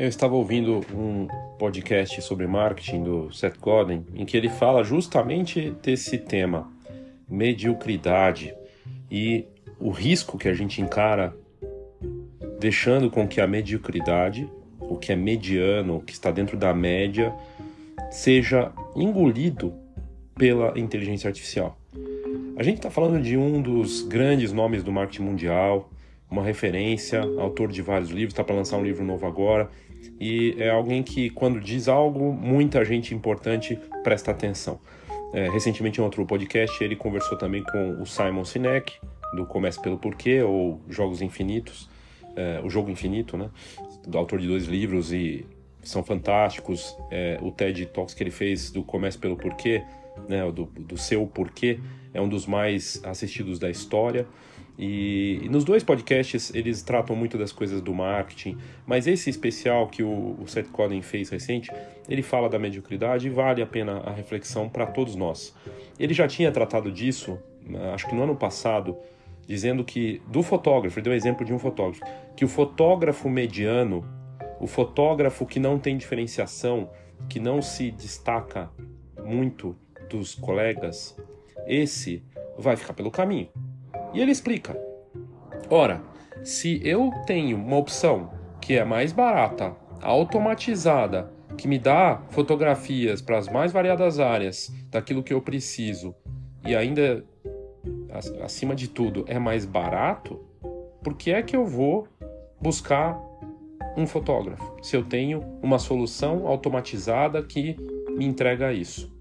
Eu estava ouvindo um podcast sobre marketing do Seth Godin, em que ele fala justamente desse tema, mediocridade e o risco que a gente encara deixando com que a mediocridade, o que é mediano, o que está dentro da média, seja engolido pela inteligência artificial. A gente está falando de um dos grandes nomes do marketing mundial, uma referência, autor de vários livros, está para lançar um livro novo agora, e é alguém que, quando diz algo, muita gente importante presta atenção. É, recentemente, em outro podcast, ele conversou também com o Simon Sinek, do Comece pelo Porquê, ou Jogos Infinitos, é, o Jogo Infinito, né? Do autor de dois livros e são fantásticos. É, o TED Talks que ele fez do Comece pelo Porquê, né? Do, do seu porquê, é um dos mais assistidos da história. E, e, nos dois podcasts eles tratam muito das coisas do marketing, mas esse especial que o, o Seth Godin fez recente, ele fala da mediocridade e vale a pena a reflexão para todos nós. Ele já tinha tratado disso, né, acho que no ano passado, dizendo que do fotógrafo, ele deu um exemplo de um fotógrafo, que o fotógrafo mediano, o fotógrafo que não tem diferenciação, que não se destaca muito dos colegas, esse vai ficar pelo caminho. E ele explica: ora, se eu tenho uma opção que é mais barata, automatizada, que me dá fotografias para as mais variadas áreas daquilo que eu preciso e ainda acima de tudo é mais barato, por que é que eu vou buscar um fotógrafo se eu tenho uma solução automatizada que me entrega isso?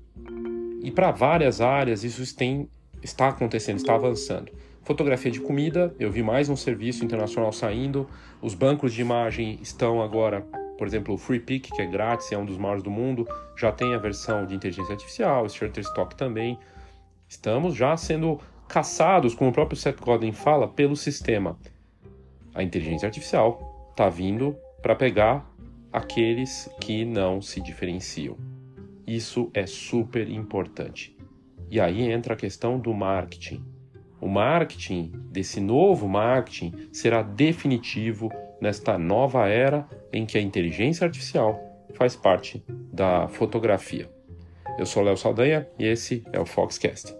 E para várias áreas isso tem, está acontecendo, está avançando. Fotografia de comida, eu vi mais um serviço internacional saindo. Os bancos de imagem estão agora, por exemplo, o FreePic, que é grátis, é um dos maiores do mundo, já tem a versão de inteligência artificial, o Shutterstock também. Estamos já sendo caçados, como o próprio Seth Godin fala, pelo sistema. A inteligência artificial está vindo para pegar aqueles que não se diferenciam. Isso é super importante. E aí entra a questão do marketing. O marketing, desse novo marketing, será definitivo nesta nova era em que a inteligência artificial faz parte da fotografia. Eu sou Léo Saldanha e esse é o Foxcast.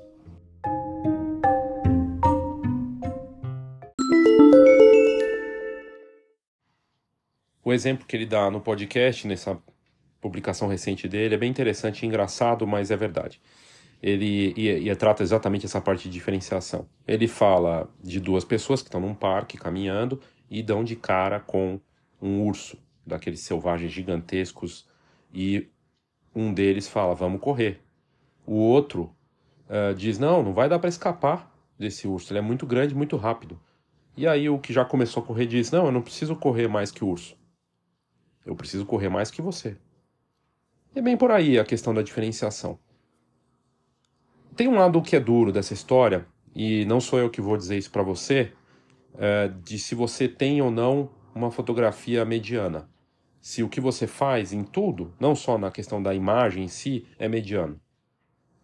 O exemplo que ele dá no podcast, nessa publicação recente dele, é bem interessante e engraçado, mas é verdade ele e, e trata exatamente essa parte de diferenciação. Ele fala de duas pessoas que estão num parque caminhando e dão de cara com um urso, daqueles selvagens gigantescos, e um deles fala: Vamos correr. O outro uh, diz: Não, não vai dar para escapar desse urso, ele é muito grande, muito rápido. E aí o que já começou a correr diz: Não, eu não preciso correr mais que o urso. Eu preciso correr mais que você. É bem por aí a questão da diferenciação. Tem um lado que é duro dessa história, e não sou eu que vou dizer isso para você, é, de se você tem ou não uma fotografia mediana. Se o que você faz em tudo, não só na questão da imagem em si, é mediano.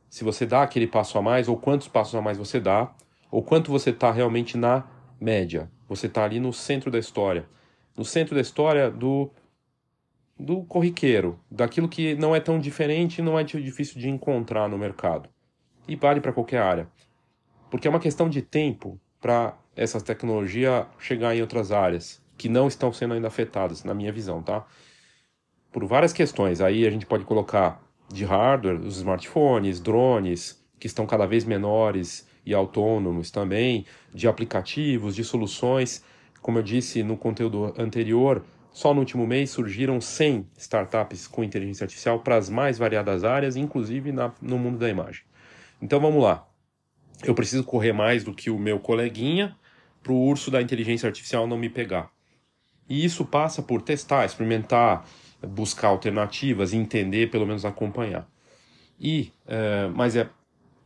Se você dá aquele passo a mais, ou quantos passos a mais você dá, ou quanto você está realmente na média. Você está ali no centro da história. No centro da história do, do corriqueiro, daquilo que não é tão diferente e não é difícil de encontrar no mercado e vale para qualquer área. Porque é uma questão de tempo para essa tecnologia chegar em outras áreas que não estão sendo ainda afetadas, na minha visão, tá? Por várias questões. Aí a gente pode colocar de hardware, os smartphones, drones, que estão cada vez menores e autônomos também, de aplicativos, de soluções. Como eu disse no conteúdo anterior, só no último mês surgiram 100 startups com inteligência artificial para as mais variadas áreas, inclusive na, no mundo da imagem. Então vamos lá. Eu preciso correr mais do que o meu coleguinha para o urso da inteligência artificial não me pegar. E isso passa por testar, experimentar, buscar alternativas, entender, pelo menos acompanhar. E, é, mas é,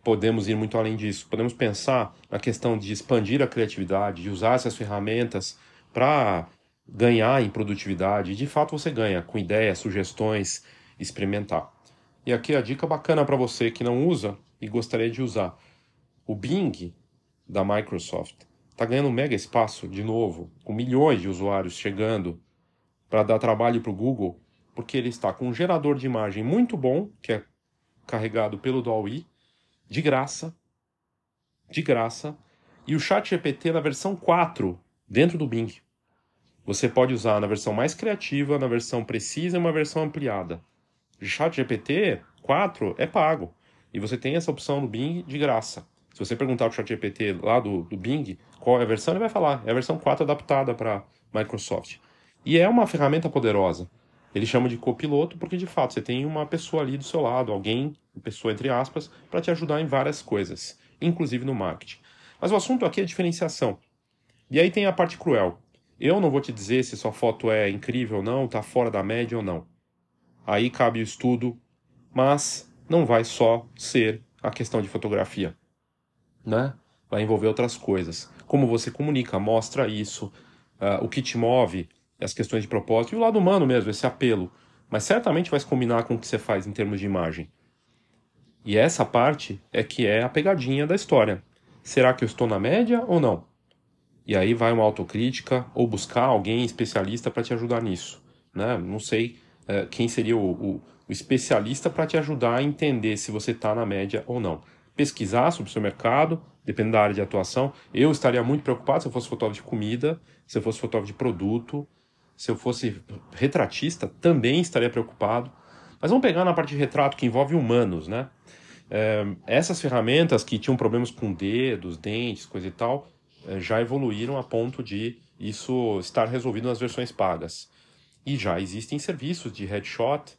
podemos ir muito além disso. Podemos pensar na questão de expandir a criatividade, de usar essas ferramentas para ganhar em produtividade. E de fato você ganha com ideias, sugestões, experimentar. E aqui a dica bacana para você que não usa e gostaria de usar. O Bing da Microsoft está ganhando um mega espaço de novo, com milhões de usuários chegando para dar trabalho para o Google, porque ele está com um gerador de imagem muito bom, que é carregado pelo DALL-E, de graça, de graça, e o Chat GPT na versão 4, dentro do Bing. Você pode usar na versão mais criativa, na versão precisa e uma versão ampliada. Chat GPT 4 é pago, e você tem essa opção no Bing de graça. Se você perguntar para o ChatGPT lá do, do Bing qual é a versão, ele vai falar. É a versão 4 adaptada para Microsoft. E é uma ferramenta poderosa. Ele chama de copiloto porque, de fato, você tem uma pessoa ali do seu lado, alguém, pessoa entre aspas, para te ajudar em várias coisas, inclusive no marketing. Mas o assunto aqui é diferenciação. E aí tem a parte cruel. Eu não vou te dizer se sua foto é incrível ou não, está fora da média ou não. Aí cabe o estudo, mas não vai só ser a questão de fotografia né? Vai envolver outras coisas. Como você comunica, mostra isso, uh, o que te move, as questões de propósito e o lado humano mesmo, esse apelo. Mas certamente vai se combinar com o que você faz em termos de imagem. E essa parte é que é a pegadinha da história. Será que eu estou na média ou não? E aí vai uma autocrítica ou buscar alguém especialista para te ajudar nisso. Né? Não sei uh, quem seria o, o, o especialista para te ajudar a entender se você está na média ou não pesquisar sobre o seu mercado, dependendo da área de atuação. Eu estaria muito preocupado se eu fosse fotógrafo de comida, se eu fosse fotógrafo de produto, se eu fosse retratista, também estaria preocupado. Mas vamos pegar na parte de retrato que envolve humanos, né? É, essas ferramentas que tinham problemas com dedos, dentes, coisa e tal, é, já evoluíram a ponto de isso estar resolvido nas versões pagas. E já existem serviços de headshot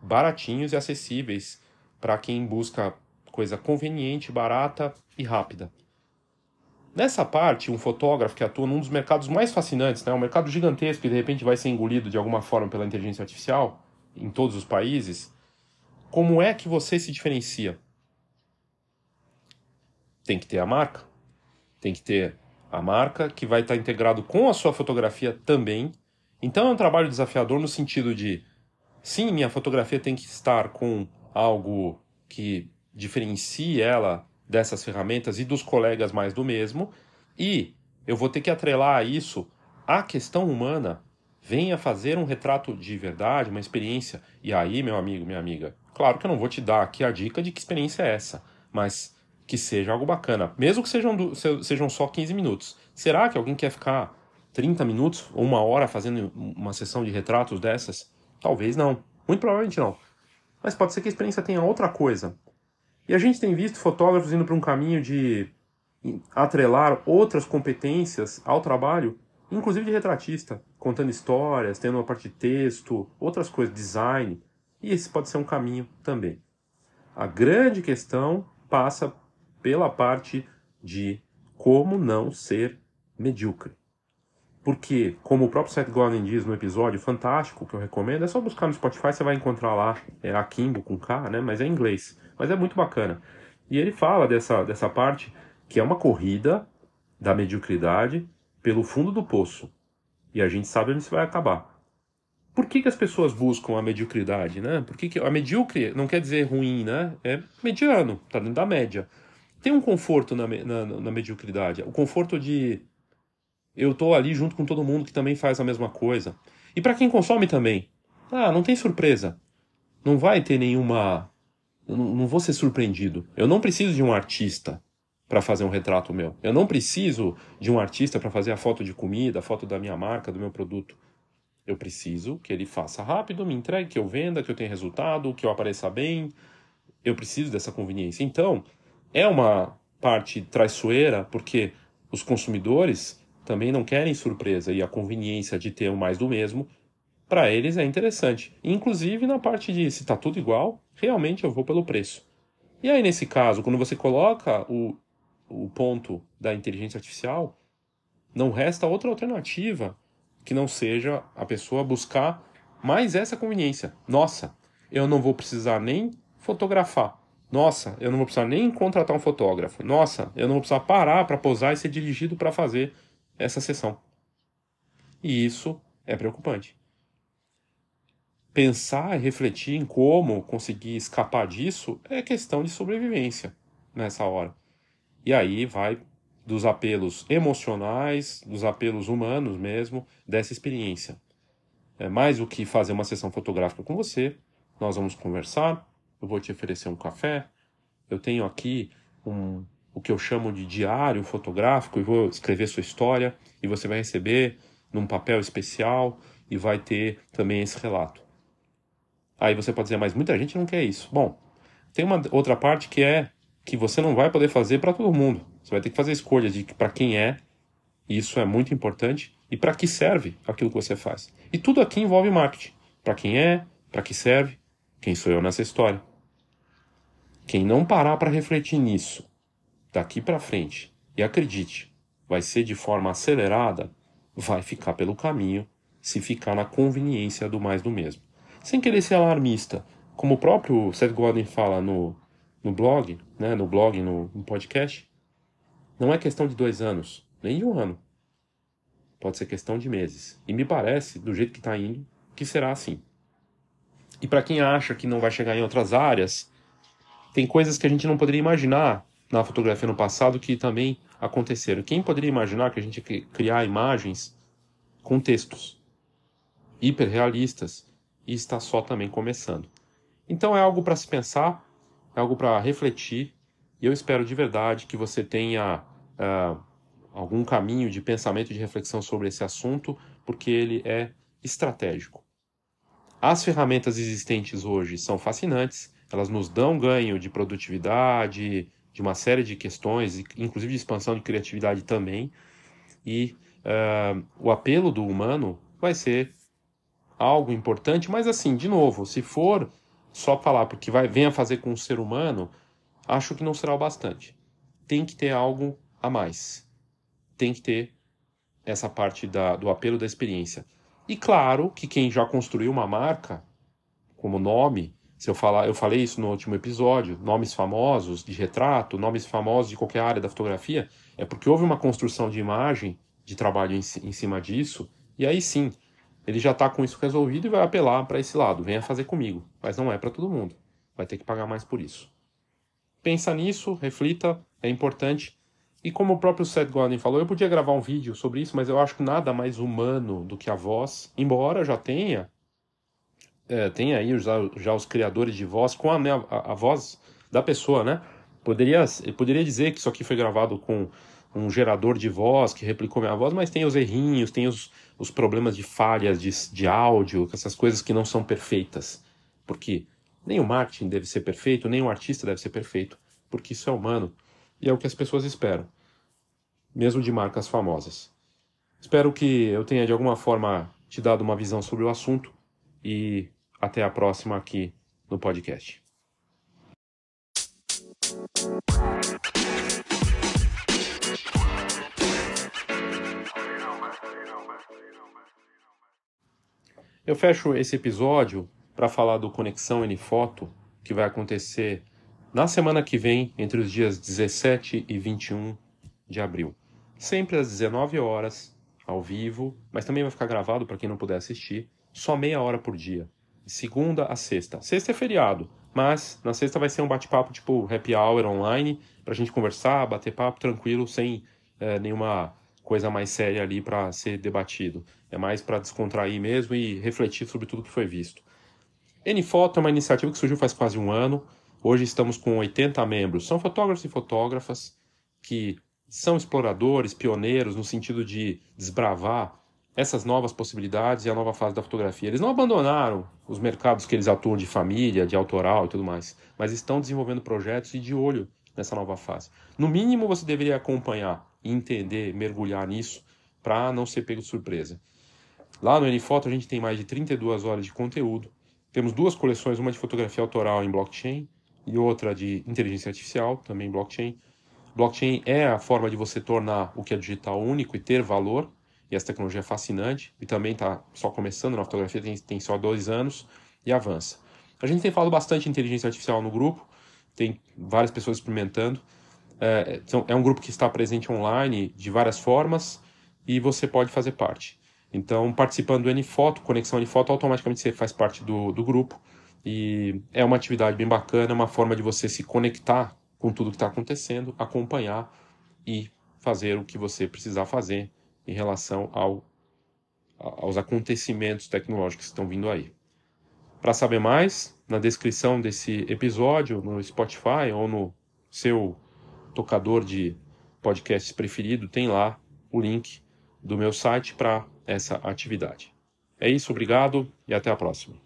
baratinhos e acessíveis para quem busca coisa conveniente, barata e rápida. Nessa parte, um fotógrafo que atua num dos mercados mais fascinantes, né, um mercado gigantesco que de repente vai ser engolido de alguma forma pela inteligência artificial em todos os países, como é que você se diferencia? Tem que ter a marca, tem que ter a marca que vai estar integrado com a sua fotografia também. Então é um trabalho desafiador no sentido de, sim, minha fotografia tem que estar com algo que diferencie ela dessas ferramentas e dos colegas mais do mesmo, e eu vou ter que atrelar isso a questão humana. Venha fazer um retrato de verdade, uma experiência. E aí, meu amigo, minha amiga, claro que eu não vou te dar aqui a dica de que experiência é essa, mas que seja algo bacana, mesmo que sejam, sejam só 15 minutos. Será que alguém quer ficar 30 minutos ou uma hora fazendo uma sessão de retratos dessas? Talvez não. Muito provavelmente não. Mas pode ser que a experiência tenha outra coisa. E a gente tem visto fotógrafos indo para um caminho de atrelar outras competências ao trabalho, inclusive de retratista, contando histórias, tendo uma parte de texto, outras coisas, design. E esse pode ser um caminho também. A grande questão passa pela parte de como não ser medíocre. Porque, como o próprio Seth Godin diz no episódio fantástico que eu recomendo, é só buscar no Spotify, você vai encontrar lá, é Akimbo com K, né? Mas é em inglês. Mas é muito bacana. E ele fala dessa, dessa parte que é uma corrida da mediocridade pelo fundo do poço. E a gente sabe onde isso vai acabar. Por que, que as pessoas buscam a mediocridade, né? Por que, que a medíocre não quer dizer ruim, né? É mediano, tá dentro da média. Tem um conforto na, na, na mediocridade. O conforto de eu estou ali junto com todo mundo que também faz a mesma coisa. E para quem consome também, ah, não tem surpresa. Não vai ter nenhuma. Eu não vou ser surpreendido. Eu não preciso de um artista para fazer um retrato meu. Eu não preciso de um artista para fazer a foto de comida, a foto da minha marca, do meu produto. Eu preciso que ele faça rápido, me entregue, que eu venda, que eu tenha resultado, que eu apareça bem. Eu preciso dessa conveniência. Então, é uma parte traiçoeira, porque os consumidores também não querem surpresa e a conveniência de ter o mais do mesmo, para eles é interessante. Inclusive na parte de se está tudo igual, realmente eu vou pelo preço. E aí, nesse caso, quando você coloca o, o ponto da inteligência artificial, não resta outra alternativa que não seja a pessoa buscar mais essa conveniência. Nossa, eu não vou precisar nem fotografar. Nossa, eu não vou precisar nem contratar um fotógrafo. Nossa, eu não vou precisar parar para posar e ser dirigido para fazer essa sessão. E isso é preocupante. Pensar e refletir em como conseguir escapar disso é questão de sobrevivência nessa hora. E aí vai dos apelos emocionais, dos apelos humanos mesmo, dessa experiência. é, mais do que fazer uma sessão fotográfica com você, nós vamos conversar, eu vou te oferecer um café, eu tenho aqui um, o que eu chamo de diário fotográfico e vou escrever sua história e você vai receber num papel especial e vai ter também esse relato. Aí você pode dizer, mas muita gente não quer isso. Bom, tem uma outra parte que é que você não vai poder fazer para todo mundo. Você vai ter que fazer escolhas de para quem é, e isso é muito importante, e para que serve aquilo que você faz. E tudo aqui envolve marketing. Para quem é, para que serve, quem sou eu nessa história. Quem não parar para refletir nisso, daqui para frente, e acredite, vai ser de forma acelerada, vai ficar pelo caminho se ficar na conveniência do mais do mesmo. Sem querer ser alarmista, como o próprio Seth Godin fala no, no blog, né, no blog, no, no podcast, não é questão de dois anos, nem de um ano. Pode ser questão de meses. E me parece, do jeito que está indo, que será assim. E para quem acha que não vai chegar em outras áreas, tem coisas que a gente não poderia imaginar na fotografia no passado que também aconteceram. Quem poderia imaginar que a gente ia criar imagens com textos hiperrealistas e está só também começando. Então é algo para se pensar, é algo para refletir e eu espero de verdade que você tenha uh, algum caminho de pensamento e de reflexão sobre esse assunto, porque ele é estratégico. As ferramentas existentes hoje são fascinantes, elas nos dão ganho de produtividade, de uma série de questões, inclusive de expansão de criatividade também. E uh, o apelo do humano vai ser algo importante, mas assim, de novo, se for só falar porque vai venha fazer com o ser humano, acho que não será o bastante. Tem que ter algo a mais. Tem que ter essa parte da, do apelo da experiência. E claro que quem já construiu uma marca, como nome, se eu falar, eu falei isso no último episódio, nomes famosos de retrato, nomes famosos de qualquer área da fotografia, é porque houve uma construção de imagem, de trabalho em, em cima disso, e aí sim, ele já está com isso resolvido e vai apelar para esse lado, venha fazer comigo, mas não é para todo mundo, vai ter que pagar mais por isso. Pensa nisso, reflita, é importante e como o próprio Seth Godin falou, eu podia gravar um vídeo sobre isso, mas eu acho que nada mais humano do que a voz, embora já tenha, é, tenha aí já, já, os criadores de voz com a, a, a, voz da pessoa, né? Poderia, poderia dizer que isso aqui foi gravado com um gerador de voz que replicou minha voz, mas tem os errinhos, tem os, os problemas de falhas de, de áudio, essas coisas que não são perfeitas. Porque nem o marketing deve ser perfeito, nem o artista deve ser perfeito, porque isso é humano e é o que as pessoas esperam, mesmo de marcas famosas. Espero que eu tenha de alguma forma te dado uma visão sobre o assunto e até a próxima aqui no podcast. Eu fecho esse episódio para falar do Conexão N Foto, que vai acontecer na semana que vem, entre os dias 17 e 21 de abril. Sempre às 19 horas, ao vivo, mas também vai ficar gravado para quem não puder assistir, só meia hora por dia. segunda a sexta. Sexta é feriado, mas na sexta vai ser um bate-papo tipo happy hour online, para a gente conversar, bater papo tranquilo, sem é, nenhuma coisa mais séria ali para ser debatido. É mais para descontrair mesmo e refletir sobre tudo que foi visto. N-Foto é uma iniciativa que surgiu faz quase um ano. Hoje estamos com 80 membros. São fotógrafos e fotógrafas que são exploradores, pioneiros no sentido de desbravar essas novas possibilidades e a nova fase da fotografia. Eles não abandonaram os mercados que eles atuam de família, de autoral e tudo mais, mas estão desenvolvendo projetos e de olho nessa nova fase. No mínimo, você deveria acompanhar, entender, mergulhar nisso para não ser pego de surpresa. Lá no NFoto a gente tem mais de 32 horas de conteúdo. Temos duas coleções, uma de fotografia autoral em blockchain e outra de inteligência artificial, também blockchain. Blockchain é a forma de você tornar o que é digital único e ter valor, essa tecnologia é fascinante, e também está só começando na fotografia, tem, tem só dois anos, e avança. A gente tem falado bastante de inteligência artificial no grupo, tem várias pessoas experimentando. É, é um grupo que está presente online de várias formas, e você pode fazer parte. Então, participando do NFoto, Conexão NFoto, automaticamente você faz parte do, do grupo, e é uma atividade bem bacana, é uma forma de você se conectar com tudo que está acontecendo, acompanhar e fazer o que você precisar fazer em relação ao aos acontecimentos tecnológicos que estão vindo aí. Para saber mais, na descrição desse episódio, no Spotify ou no seu tocador de podcasts preferido, tem lá o link do meu site para essa atividade. É isso, obrigado e até a próxima.